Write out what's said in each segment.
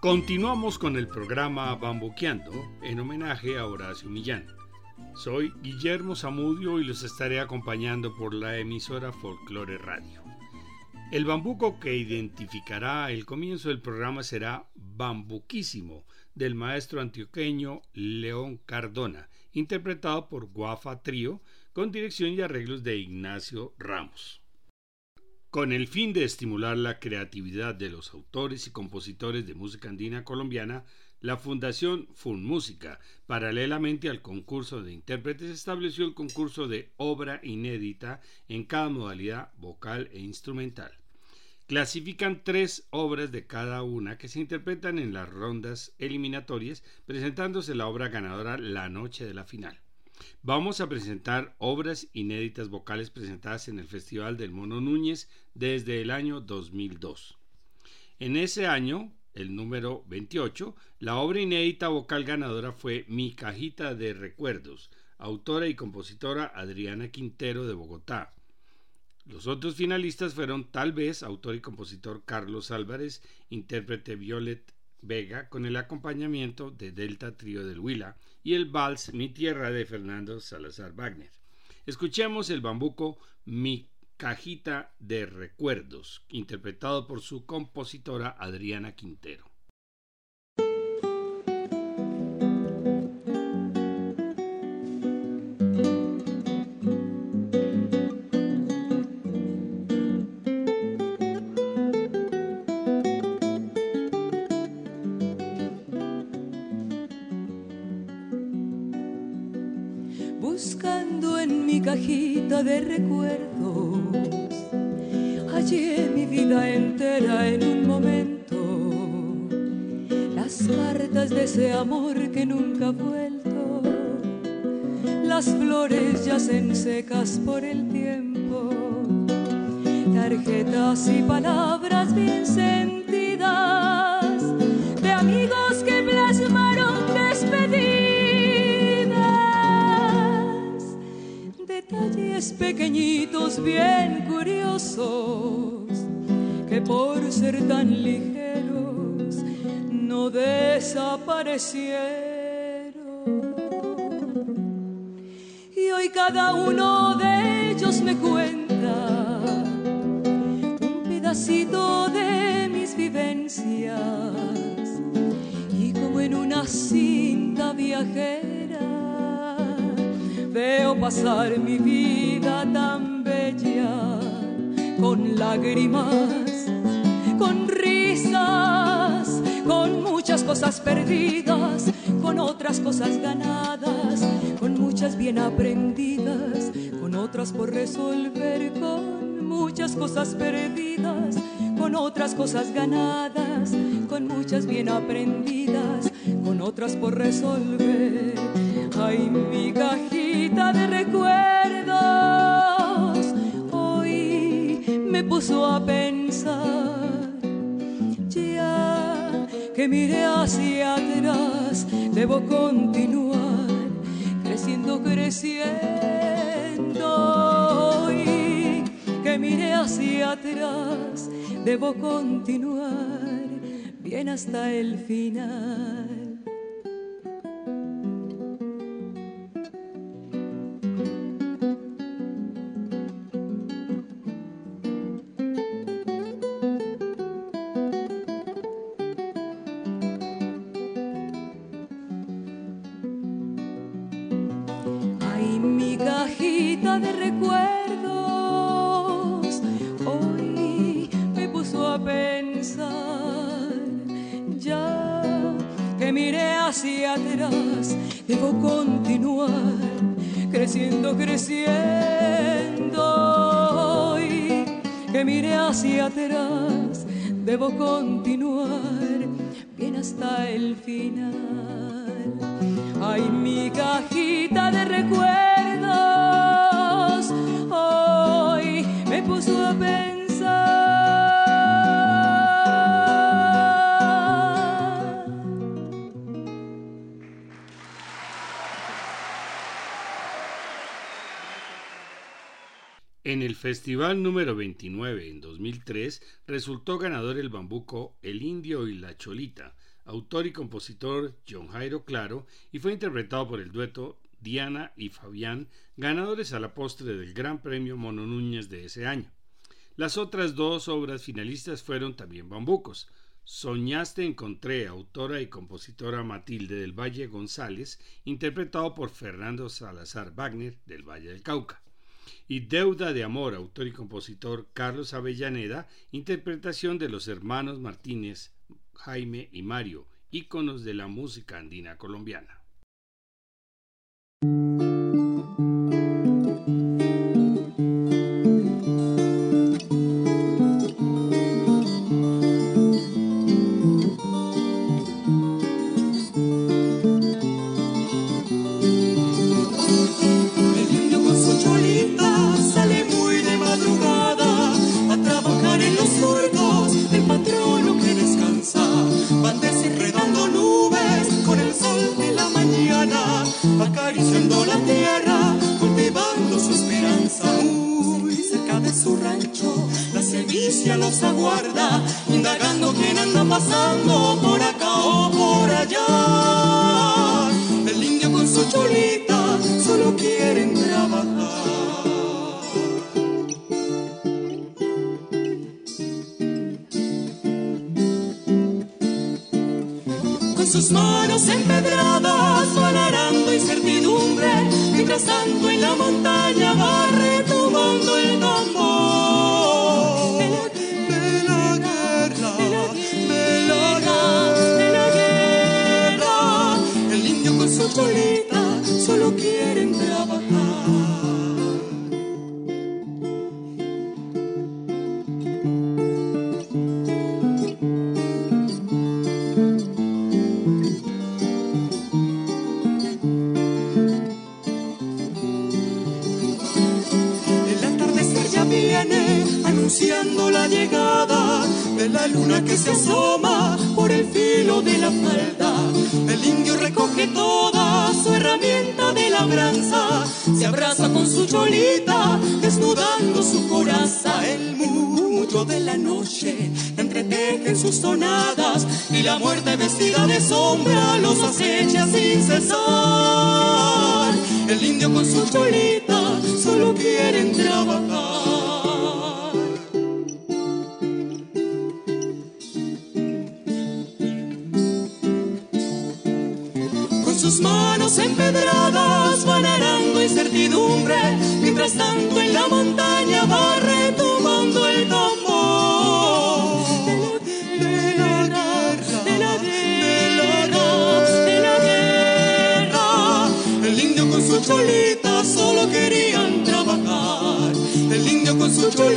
Continuamos con el programa Bambuqueando en homenaje a Horacio Millán. Soy Guillermo Zamudio y los estaré acompañando por la emisora Folklore Radio. El bambuco que identificará el comienzo del programa será Bambuquísimo del maestro antioqueño León Cardona, interpretado por Guafa Trío con dirección y arreglos de Ignacio Ramos. Con el fin de estimular la creatividad de los autores y compositores de música andina colombiana, la Fundación FunMúsica, paralelamente al concurso de intérpretes, estableció el concurso de obra inédita en cada modalidad vocal e instrumental. Clasifican tres obras de cada una que se interpretan en las rondas eliminatorias, presentándose la obra ganadora la noche de la final. Vamos a presentar obras inéditas vocales presentadas en el Festival del Mono Núñez desde el año 2002. En ese año, el número 28, la obra inédita vocal ganadora fue Mi Cajita de Recuerdos, autora y compositora Adriana Quintero de Bogotá. Los otros finalistas fueron tal vez autor y compositor Carlos Álvarez, intérprete Violet Vega con el acompañamiento de Delta Trío del Huila y el vals Mi Tierra de Fernando Salazar Wagner. Escuchemos el bambuco Mi Cajita de Recuerdos, interpretado por su compositora Adriana Quintero. cajita de recuerdos. De ese amor que nunca ha vuelto. Las flores yacen secas por el tiempo. Tarjetas y palabras bien sentidas de amigos que plasmaron detalles pequeñitos bien curiosos que por ser tan ligeros Y hoy cada uno de ellos me cuenta un pedacito de mis vivencias. Y como en una cinta viajera Veo pasar mi vida tan bella con lágrimas, cosas perdidas, con otras cosas ganadas, con muchas bien aprendidas, con otras por resolver, con muchas cosas perdidas, con otras cosas ganadas, con muchas bien aprendidas, con otras por resolver. Ay, mi cajita de recuerdos, hoy me puso a pensar, que miré hacia atrás, debo continuar creciendo, creciendo. Hoy que miré hacia atrás, debo continuar bien hasta el final. Festival número 29 en 2003 resultó ganador el bambuco El Indio y la Cholita, autor y compositor John Jairo Claro, y fue interpretado por el dueto Diana y Fabián, ganadores a la postre del Gran Premio Mono Núñez de ese año. Las otras dos obras finalistas fueron también bambucos. Soñaste encontré, autora y compositora Matilde del Valle González, interpretado por Fernando Salazar Wagner del Valle del Cauca y Deuda de Amor, autor y compositor Carlos Avellaneda, interpretación de los hermanos Martínez, Jaime y Mario, íconos de la música andina colombiana. Anunciando la llegada de la luna que se asoma por el filo de la falda. El indio recoge toda su herramienta de labranza, se abraza con su cholita, desnudando su coraza. El murmullo de la noche entreteje en sus tonadas y la muerte vestida de sombra los acecha sin cesar. El indio con su cholita solo quieren trabajar. Empedradas van arando incertidumbre, mientras tanto en la montaña va retomando el tambor. De la guerra, de la guerra, de la guerra. El indio con su cholita solo querían trabajar. El indio con su cholita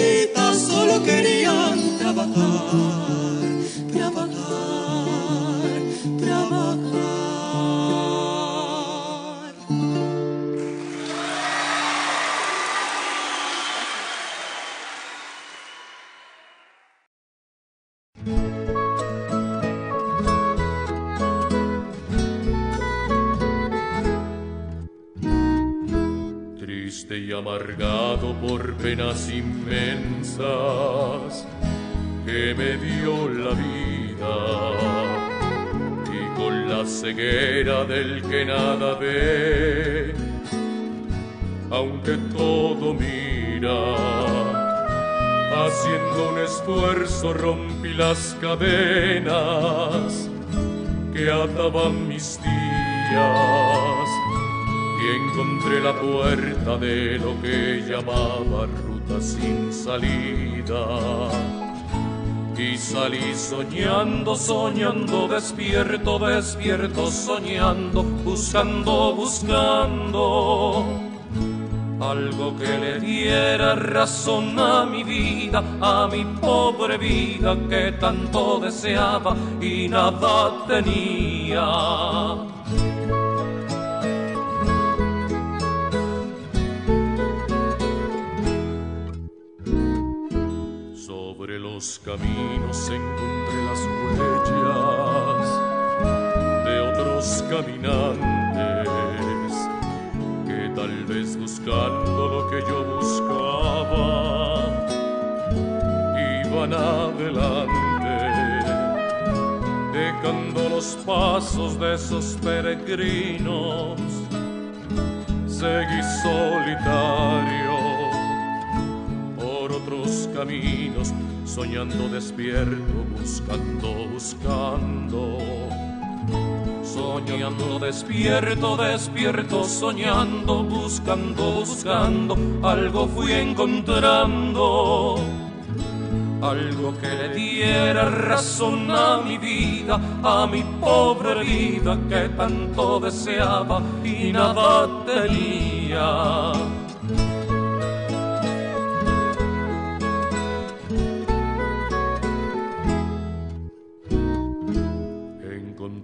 todo mira, haciendo un esfuerzo rompí las cadenas que ataban mis días. Y encontré la puerta de lo que llamaba ruta sin salida. Y salí soñando, soñando, despierto, despierto, soñando, buscando, buscando algo que le diera razón a mi vida, a mi pobre vida que tanto deseaba y nada tenía. los caminos encontré las huellas de otros caminantes tal vez buscando lo que yo buscaba, iban adelante, dejando los pasos de esos peregrinos, seguí solitario por otros caminos, soñando despierto, buscando, buscando. Soñando despierto, despierto, soñando, buscando, buscando, algo fui encontrando algo que le diera razón a mi vida, a mi pobre vida que tanto deseaba y nada tenía.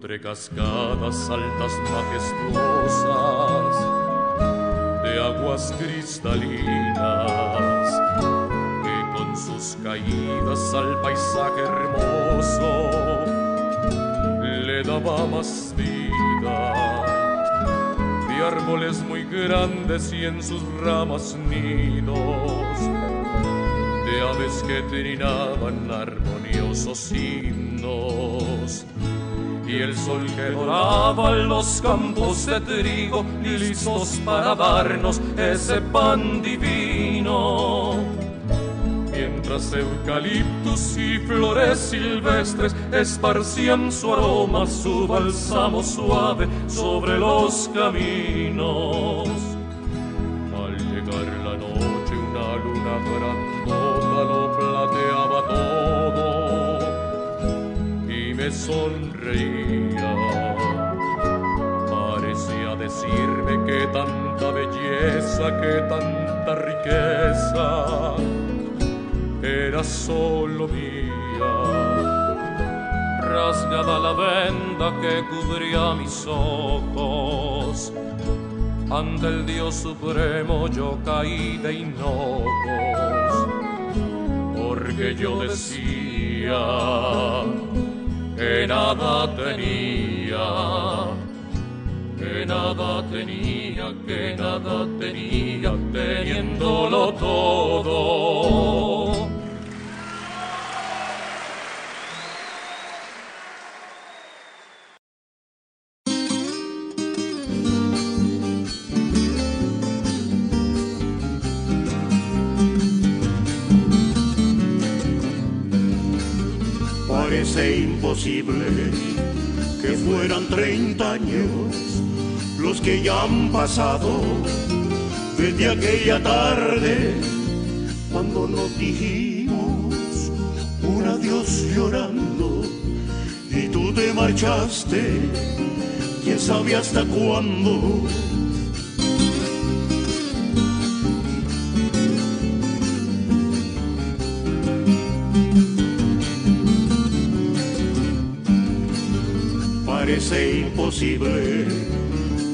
Encontré cascadas altas majestuosas de aguas cristalinas sus caídas al paisaje hermoso le daba más vida. De árboles muy grandes y en sus ramas nidos, de aves que trinaban armoniosos himnos. Y el sol que doraba los campos de trigo, listos para darnos ese pan divino mientras eucaliptus y flores silvestres esparcían su aroma, su bálsamo suave sobre los caminos. Sonreía. Parecía decirme que tanta belleza, que tanta riqueza era solo mía. Rasgada la venda que cubría mis ojos, ante el Dios supremo yo caí de hinojos, porque yo decía que nada tenía, que nada tenía, que nada tenía, teniéndolo todo. Imposible que fueran 30 años los que ya han pasado desde aquella tarde cuando nos dijimos un adiós llorando y tú te marchaste, quién sabe hasta cuándo parece imposible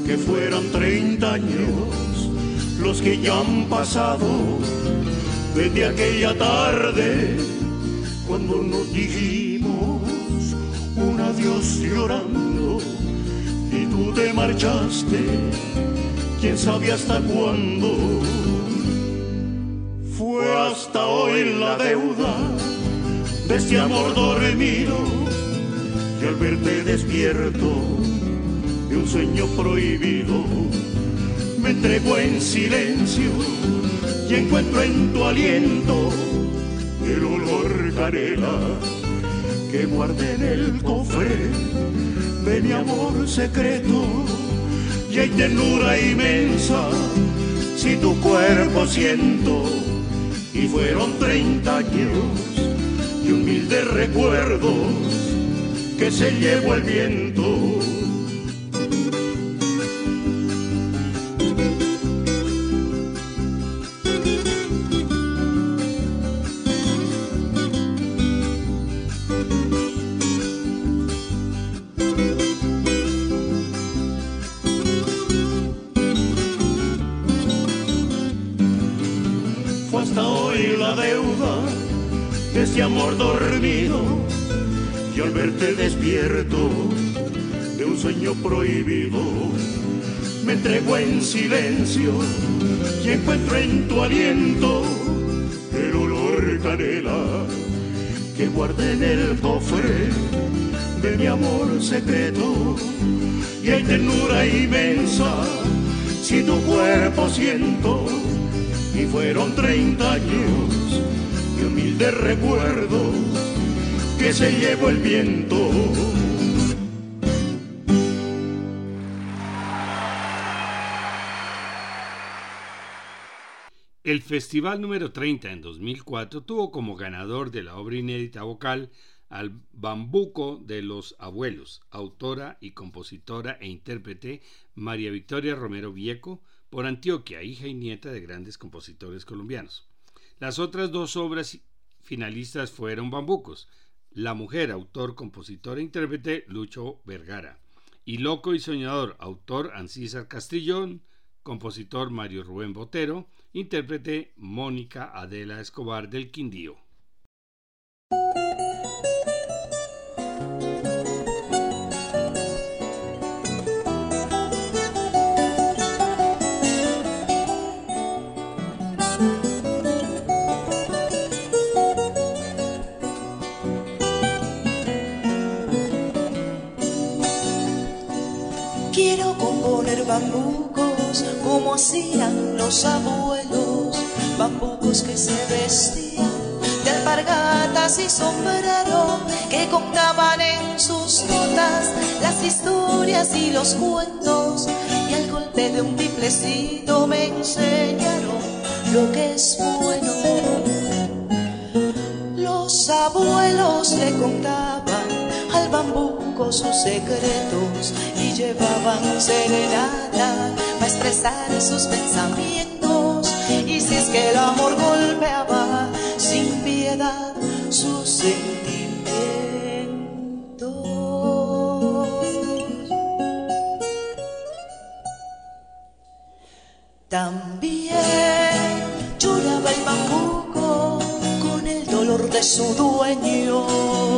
que fueran 30 años los que ya han pasado desde aquella tarde cuando nos dijimos un adiós llorando y tú te marchaste, quién sabe hasta cuándo. Fue hasta hoy la deuda de este amor dormido y al verte despierto de un sueño prohibido, me entrego en silencio y encuentro en tu aliento el olor canela que guardé en el cofre de mi amor secreto. Y hay ternura inmensa si tu cuerpo siento y fueron treinta años y humildes recuerdos que se llevó el viento. Fue hasta hoy la deuda de este amor dormido y al verte despierto de un sueño prohibido, me entrego en silencio y encuentro en tu aliento el olor canela que guardé en el cofre de mi amor secreto. Y hay ternura inmensa si tu cuerpo siento y fueron 30 años de humildes recuerdos que se llevó el viento. El festival número 30 en 2004 tuvo como ganador de la obra inédita vocal al Bambuco de los Abuelos, autora y compositora e intérprete María Victoria Romero Vieco, por Antioquia, hija y nieta de grandes compositores colombianos. Las otras dos obras finalistas fueron Bambucos, La Mujer, autor, compositor e intérprete Lucho Vergara, y Loco y Soñador, autor Ancísar Castrillón, compositor Mario Rubén Botero, intérprete Mónica Adela Escobar del Quindío. Bambucos como hacían los abuelos, bambucos que se vestían de alpargatas y sombrero, que contaban en sus notas las historias y los cuentos, y al golpe de un tiplecito me enseñaron lo que es bueno. Los abuelos le contaban al bambuco sus secretos llevaban serenata para expresar sus pensamientos. Y si es que el amor golpeaba sin piedad sus sentimientos. También lloraba el bambuco con el dolor de su dueño.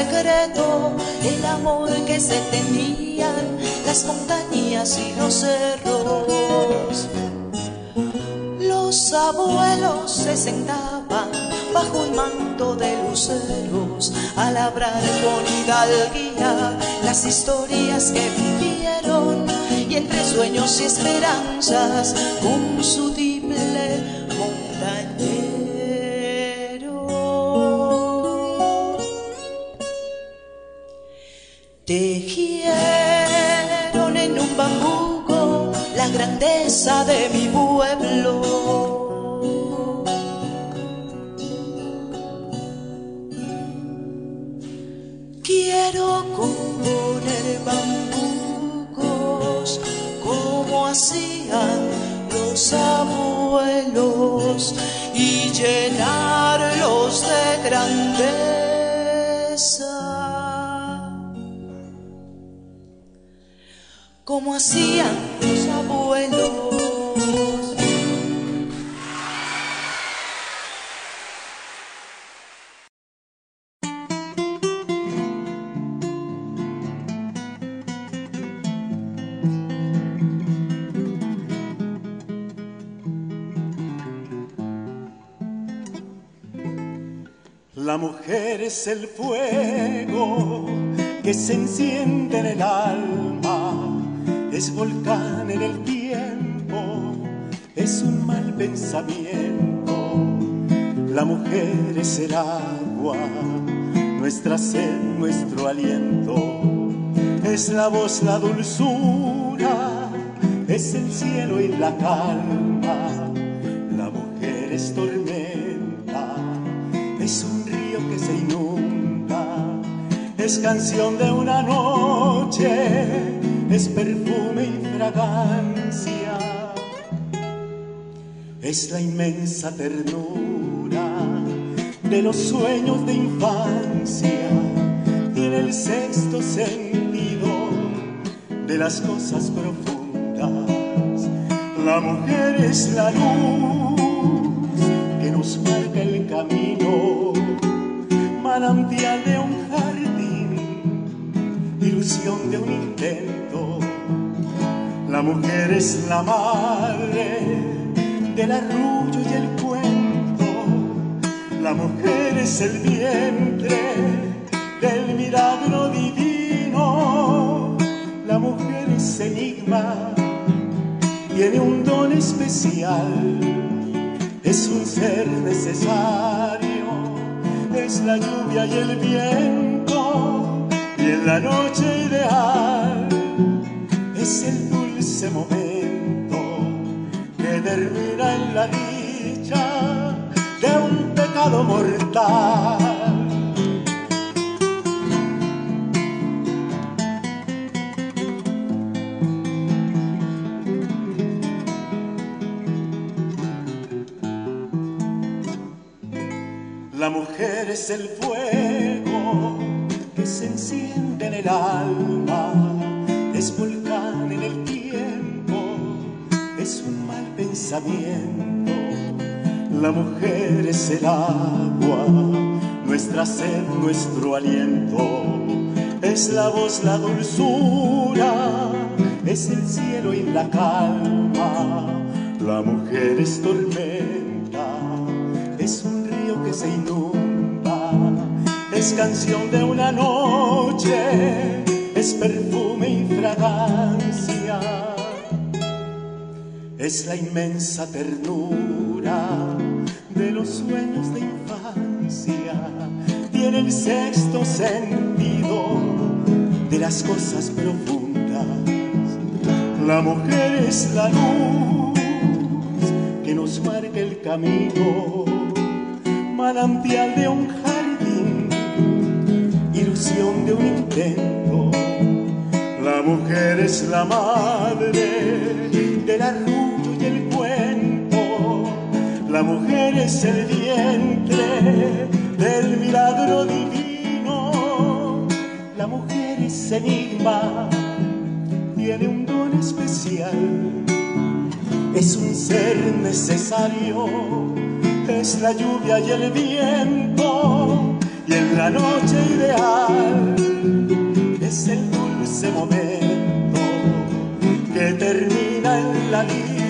Secreto el amor que se tenían las montañas y los cerros. Los abuelos se sentaban bajo un manto de luceros a labrar con hidalguía las historias que vivieron y entre sueños y esperanzas un sutil de mi pueblo. Quiero componer bambucos como hacían los abuelos y llenarlos de grandeza. Como hacían es el fuego que se enciende en el alma, es volcán en el tiempo, es un mal pensamiento. La mujer es el agua, nuestra sed, nuestro aliento, es la voz, la dulzura, es el cielo y la calma. Es canción de una noche, es perfume y fragancia, es la inmensa ternura de los sueños de infancia, tiene el sexto sentido de las cosas profundas. La mujer es la luz que nos marca el camino, manantial de un de un intento. La mujer es la madre del arrullo y el cuento. La mujer es el vientre del milagro divino. La mujer es enigma, tiene un don especial. Es un ser necesario, es la lluvia y el viento. La noche ideal es el dulce momento termina en la dicha de un pecado mortal. La mujer es el fuego La mujer es el agua, nuestra sed, nuestro aliento. Es la voz, la dulzura, es el cielo y la calma. La mujer es tormenta, es un río que se inunda, es canción de una noche, es perfume y fragancia es la inmensa ternura de los sueños de infancia, tiene el sexto sentido de las cosas profundas. La mujer es la luz que nos marca el camino, manantial de un jardín, ilusión de un intento. La mujer es la madre de la luz la mujer es el vientre del milagro divino. La mujer es enigma, tiene un don especial. Es un ser necesario, es la lluvia y el viento. Y en la noche ideal es el dulce momento que termina en la un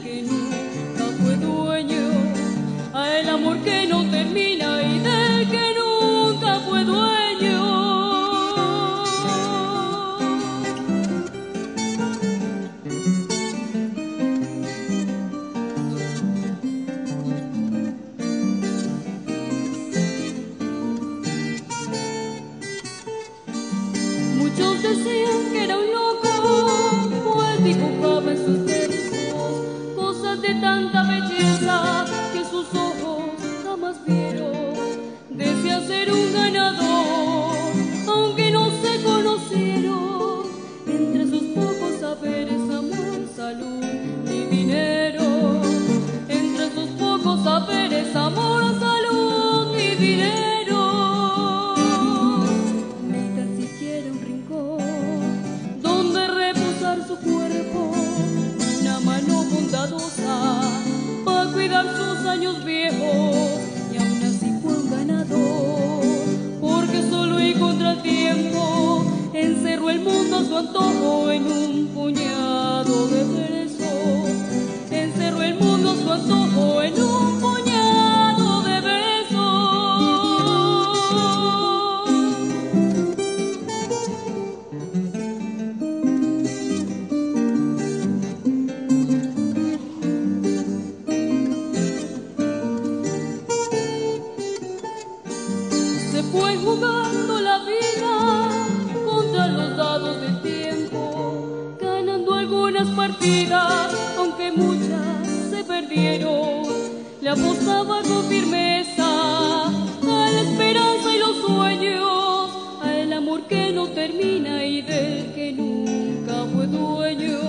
fue jugando la vida contra los dados del tiempo, ganando algunas partidas, aunque muchas se perdieron. Le apostaba con firmeza a la esperanza y los sueños, al amor que no termina y del que nunca fue dueño,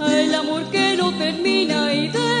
al amor que no termina y del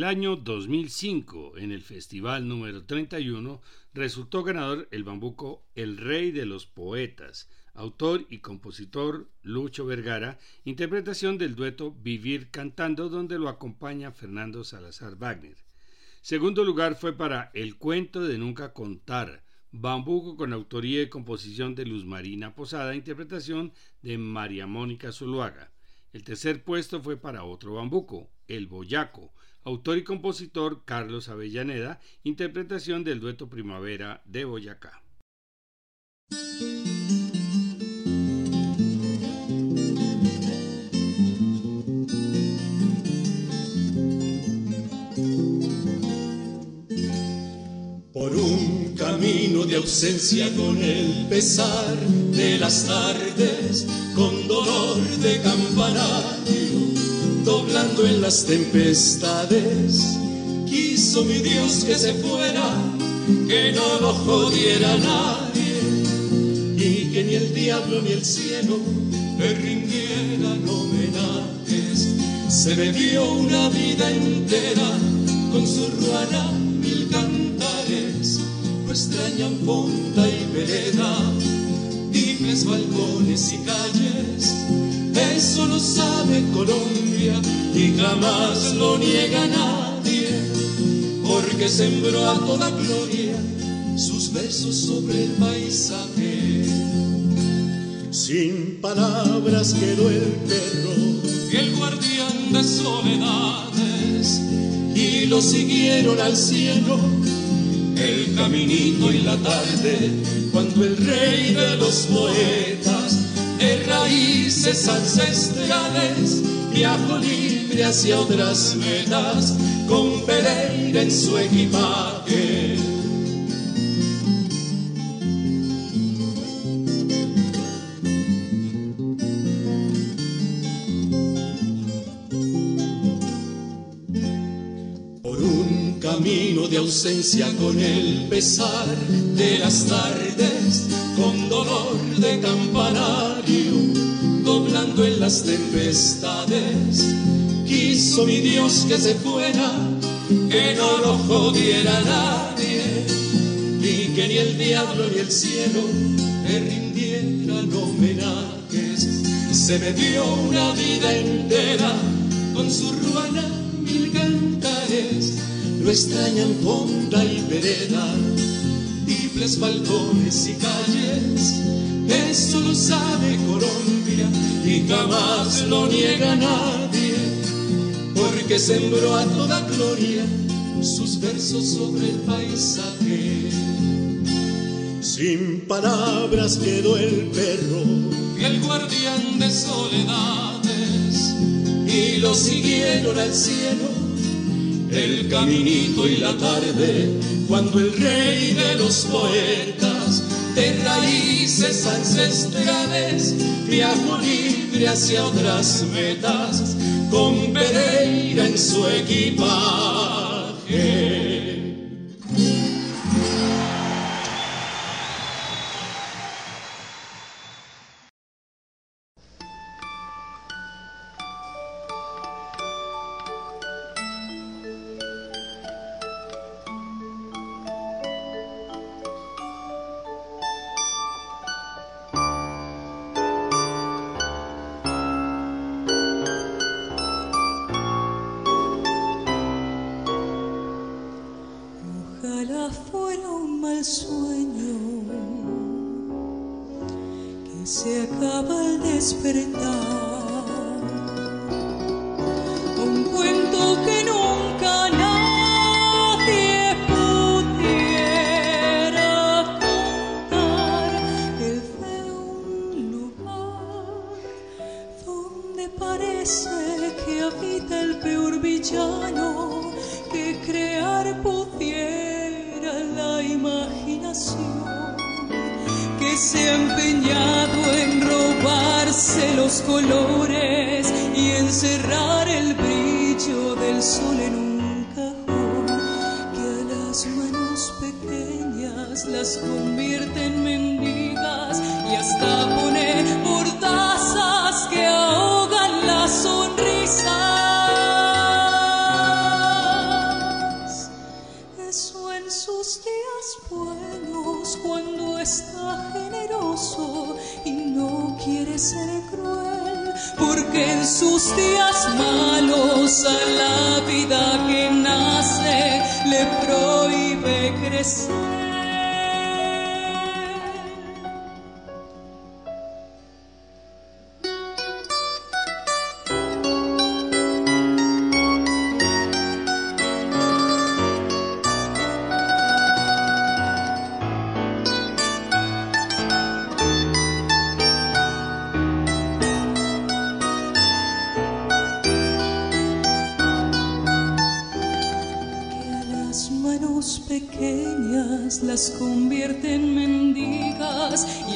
el año 2005, en el festival número 31, resultó ganador el bambuco El Rey de los Poetas, autor y compositor Lucho Vergara, interpretación del dueto Vivir Cantando, donde lo acompaña Fernando Salazar Wagner. Segundo lugar fue para El Cuento de Nunca Contar, bambuco con autoría y composición de Luz Marina Posada, interpretación de María Mónica Zuluaga. El tercer puesto fue para otro bambuco, El Boyaco, autor y compositor Carlos Avellaneda, interpretación del dueto Primavera de Boyacá. Por un camino de ausencia con el pesar de las tardes, con dolor de campanario doblando en las tempestades. Quiso mi Dios que se fuera, que no lo jodiera nadie, y que ni el diablo ni el cielo le rindieran homenajes. Se bebió una vida entera con su ruana mil cantares, no extrañan fonda y vereda, difes balcones y calles eso lo sabe Colombia y jamás lo niega nadie, porque sembró a toda gloria sus besos sobre el paisaje. Sin palabras quedó el perro y el guardián de soledades, y lo siguieron al cielo el caminito y la tarde, cuando el rey de los poetas de raíces ancestrales, viajo libre hacia otras metas, con Pereira en su equipaje. Por un camino de ausencia con el pesar de las tardes, con dolor de en las tempestades. Quiso mi Dios que se fuera, que no lo jodiera nadie, y que ni el diablo ni el cielo le rindieran homenajes. Se me dio una vida entera con su ruana mil cantares, lo extrañan fonda y vereda balcones y calles. Eso lo sabe Colombia y jamás lo niega nadie, porque sembró a toda gloria sus versos sobre el paisaje. Sin palabras quedó el perro el guardián de soledades, y lo siguieron al cielo, el caminito y la tarde, cuando el rey de los poetas de raíces ancestrales viajó libre hacia otras metas con Pereira en su equipaje.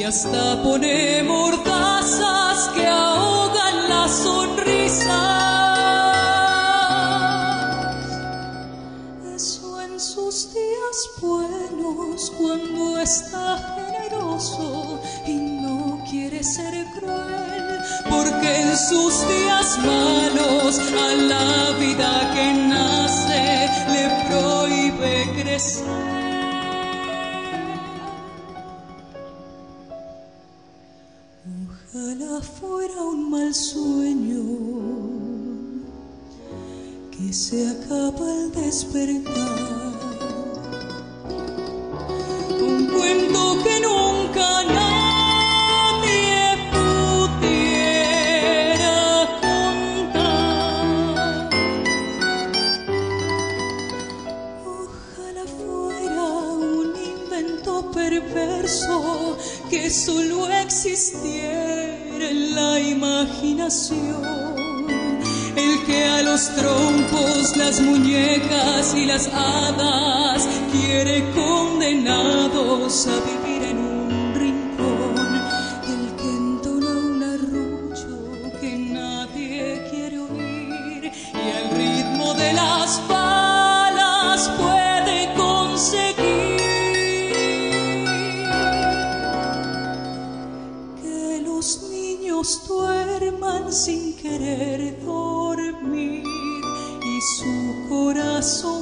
Hasta pone mordazas se acaba el despertar. Las hadas quiere condenados a vivir en un rincón. El que entona un arrullo que nadie quiere oír y al ritmo de las balas puede conseguir que los niños duerman sin querer su corazón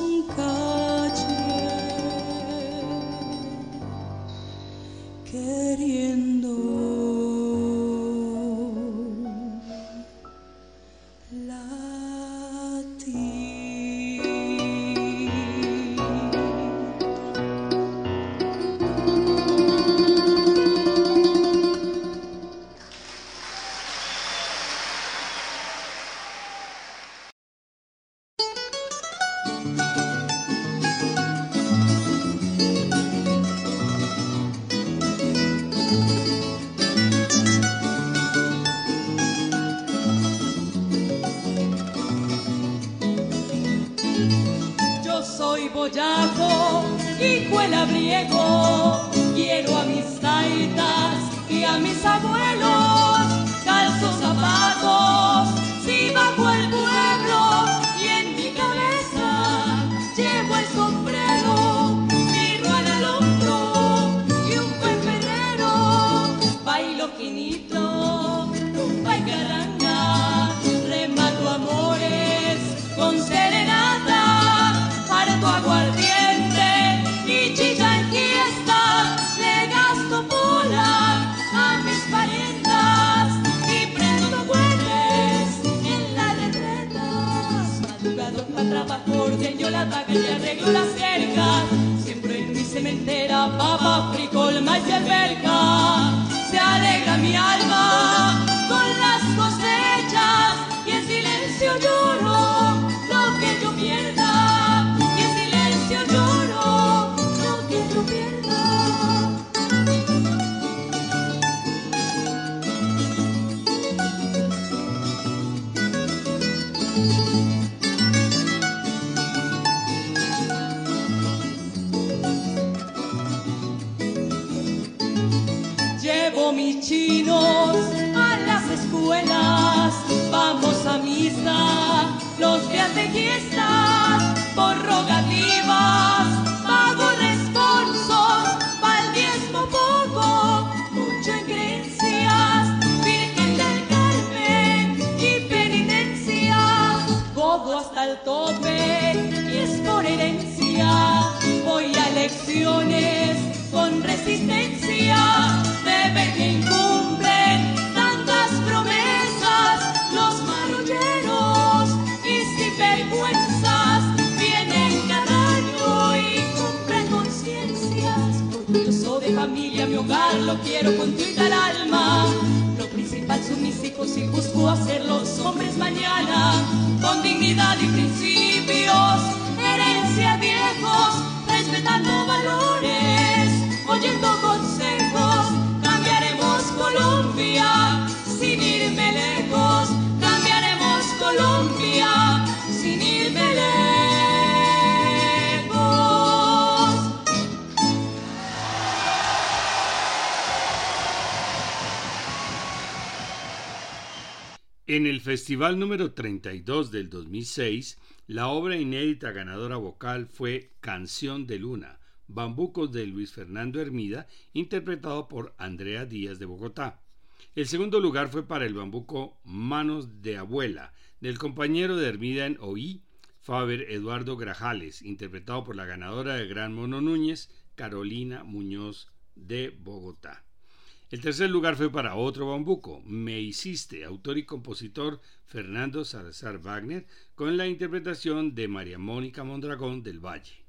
número 32 del 2006, la obra inédita ganadora vocal fue Canción de Luna, Bambucos de Luis Fernando Hermida, interpretado por Andrea Díaz de Bogotá. El segundo lugar fue para el bambuco Manos de Abuela, del compañero de Hermida en OI, Faber Eduardo Grajales, interpretado por la ganadora de Gran Mono Núñez, Carolina Muñoz de Bogotá. El tercer lugar fue para otro bambuco, Me Hiciste, autor y compositor Fernando Salazar Wagner con la interpretación de María Mónica Mondragón del Valle.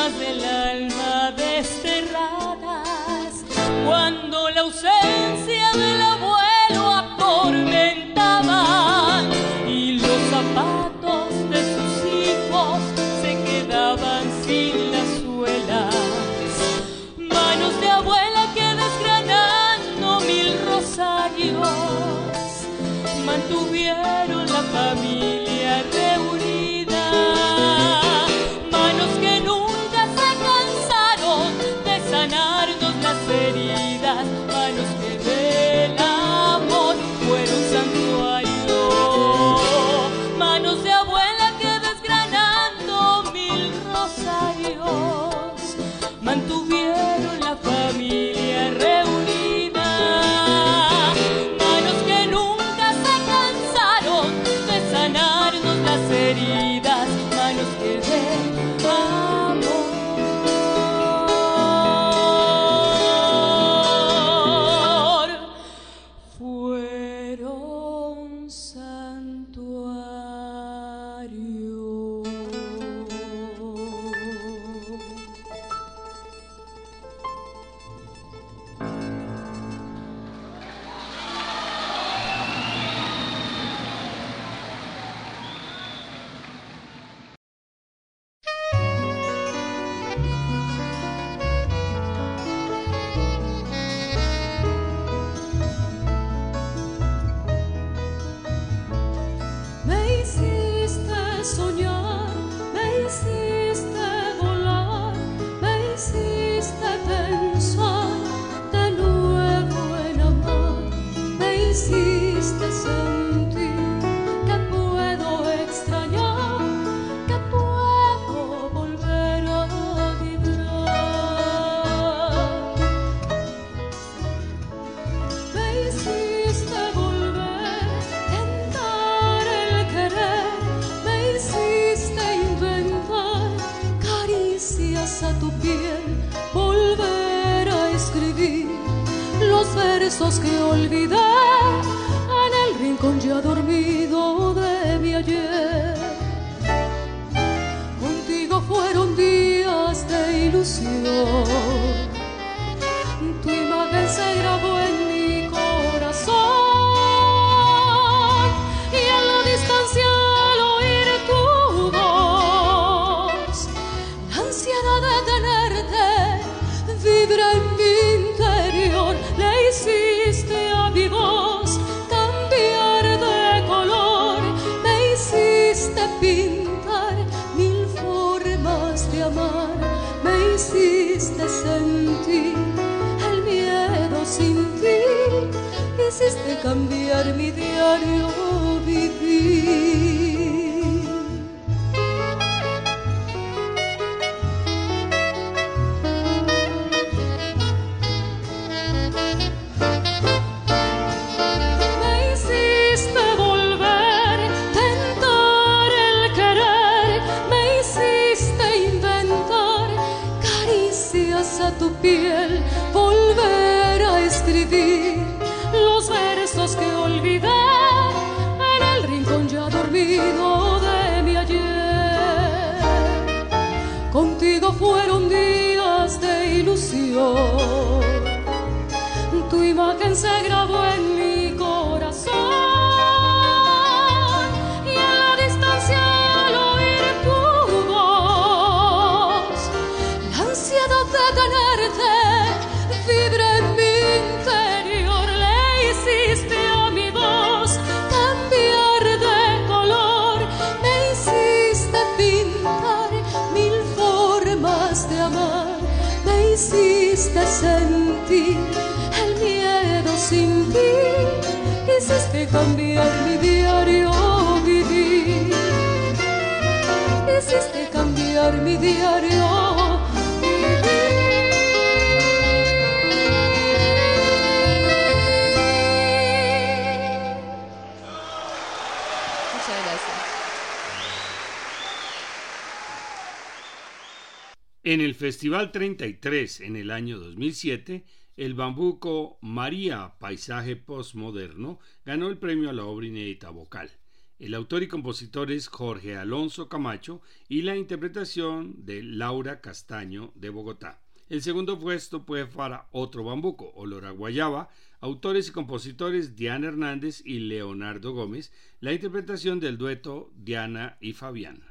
Manos que nunca se cansaron de sanar a En el Festival 33 en el año 2007, el bambuco María Paisaje Postmoderno ganó el premio a la obra inédita vocal. El autor y compositor es Jorge Alonso Camacho y la interpretación de Laura Castaño de Bogotá. El segundo puesto fue para otro bambuco, Olor a Guayaba, autores y compositores Diana Hernández y Leonardo Gómez, la interpretación del dueto Diana y Fabián.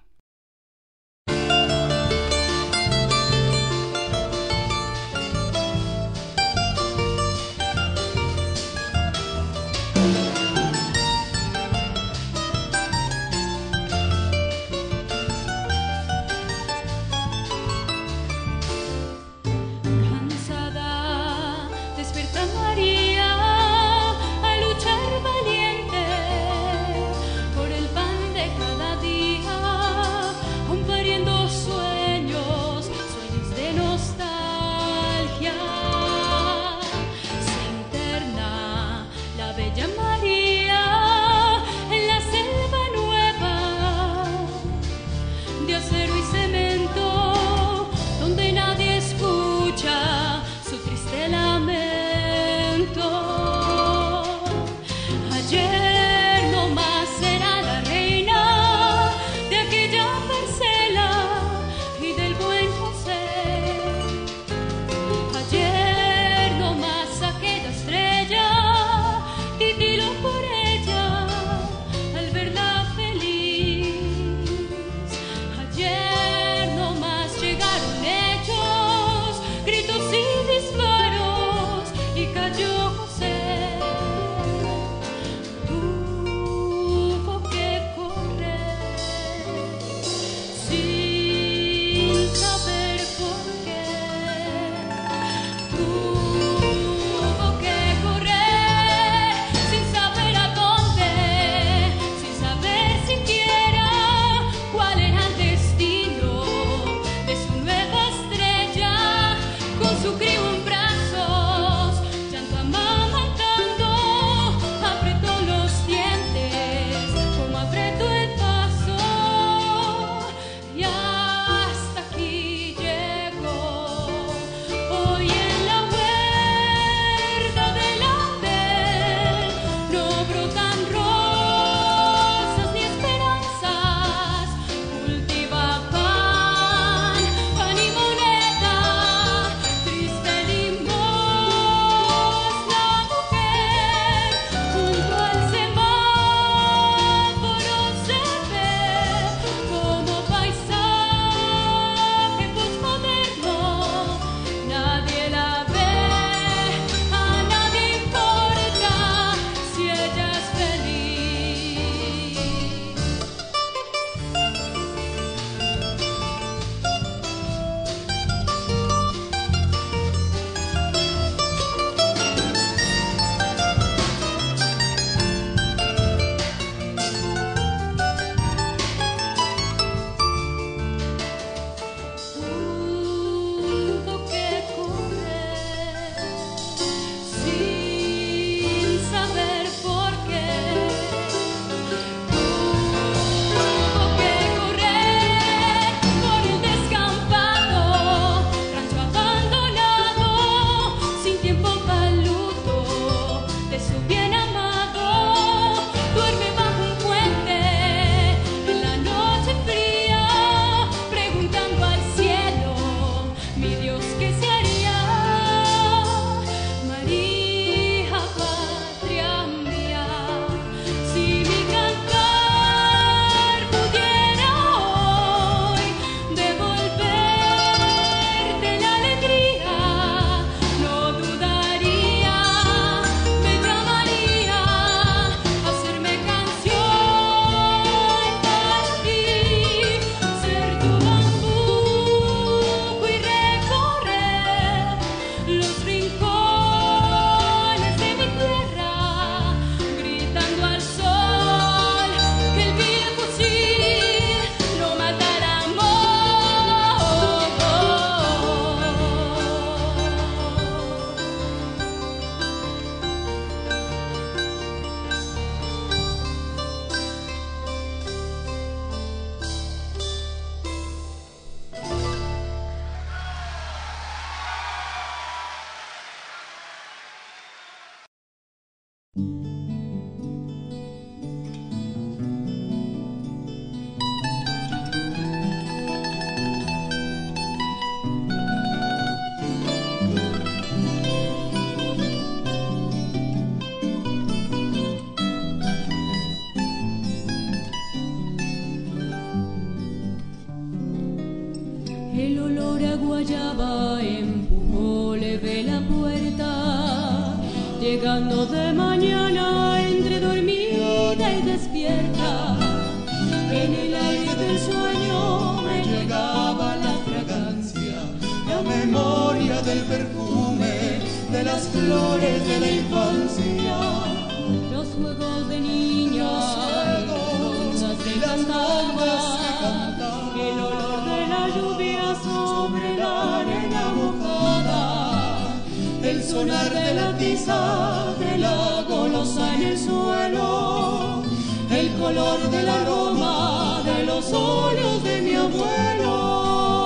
El color del aroma de los óleos de mi abuelo.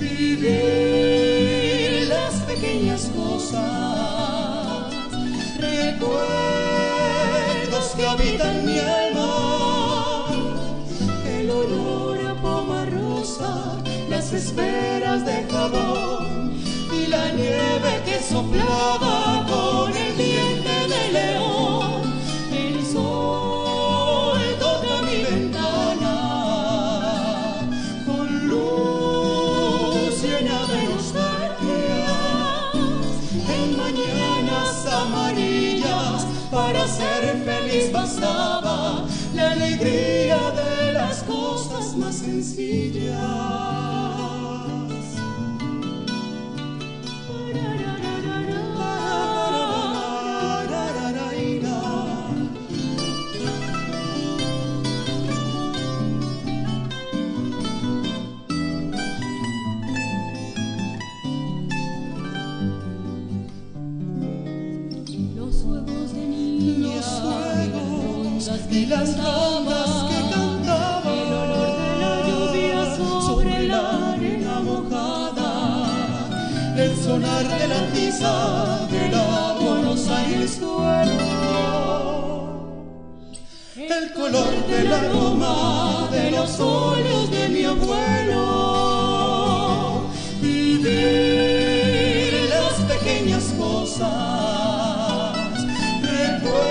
Vivir las pequeñas cosas, recuerdos que habitan mi alma, el olor a poma rosa, las esferas de jabón y la nieve que soplaba la de la golosa en el color del aroma de los óleos de mi abuelo, vivir las pequeñas cosas, recuerdos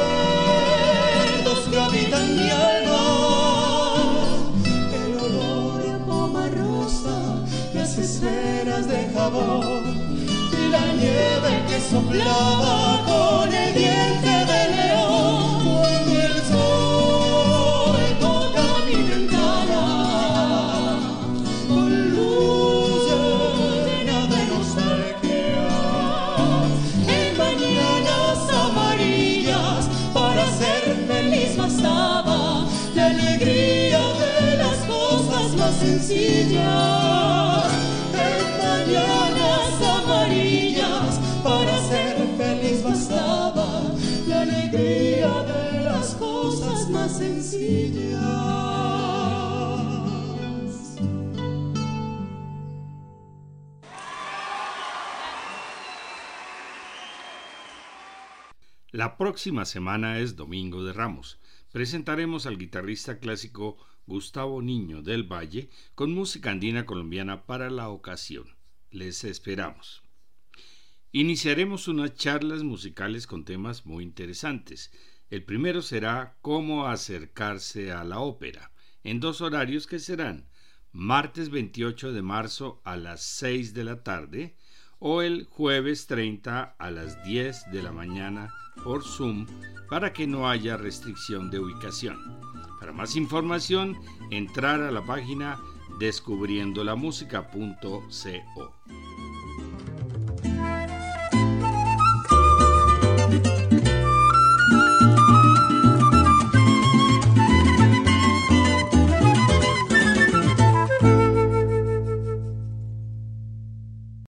que habitan mi alma, el olor a poma rosa, las esferas de jabón la nieve que soplaba con el diente La próxima semana es Domingo de Ramos. Presentaremos al guitarrista clásico Gustavo Niño del Valle con música andina colombiana para la ocasión. Les esperamos. Iniciaremos unas charlas musicales con temas muy interesantes. El primero será cómo acercarse a la ópera, en dos horarios que serán martes 28 de marzo a las 6 de la tarde o el jueves 30 a las 10 de la mañana por Zoom para que no haya restricción de ubicación. Para más información, entrar a la página descubriendolamusica.co.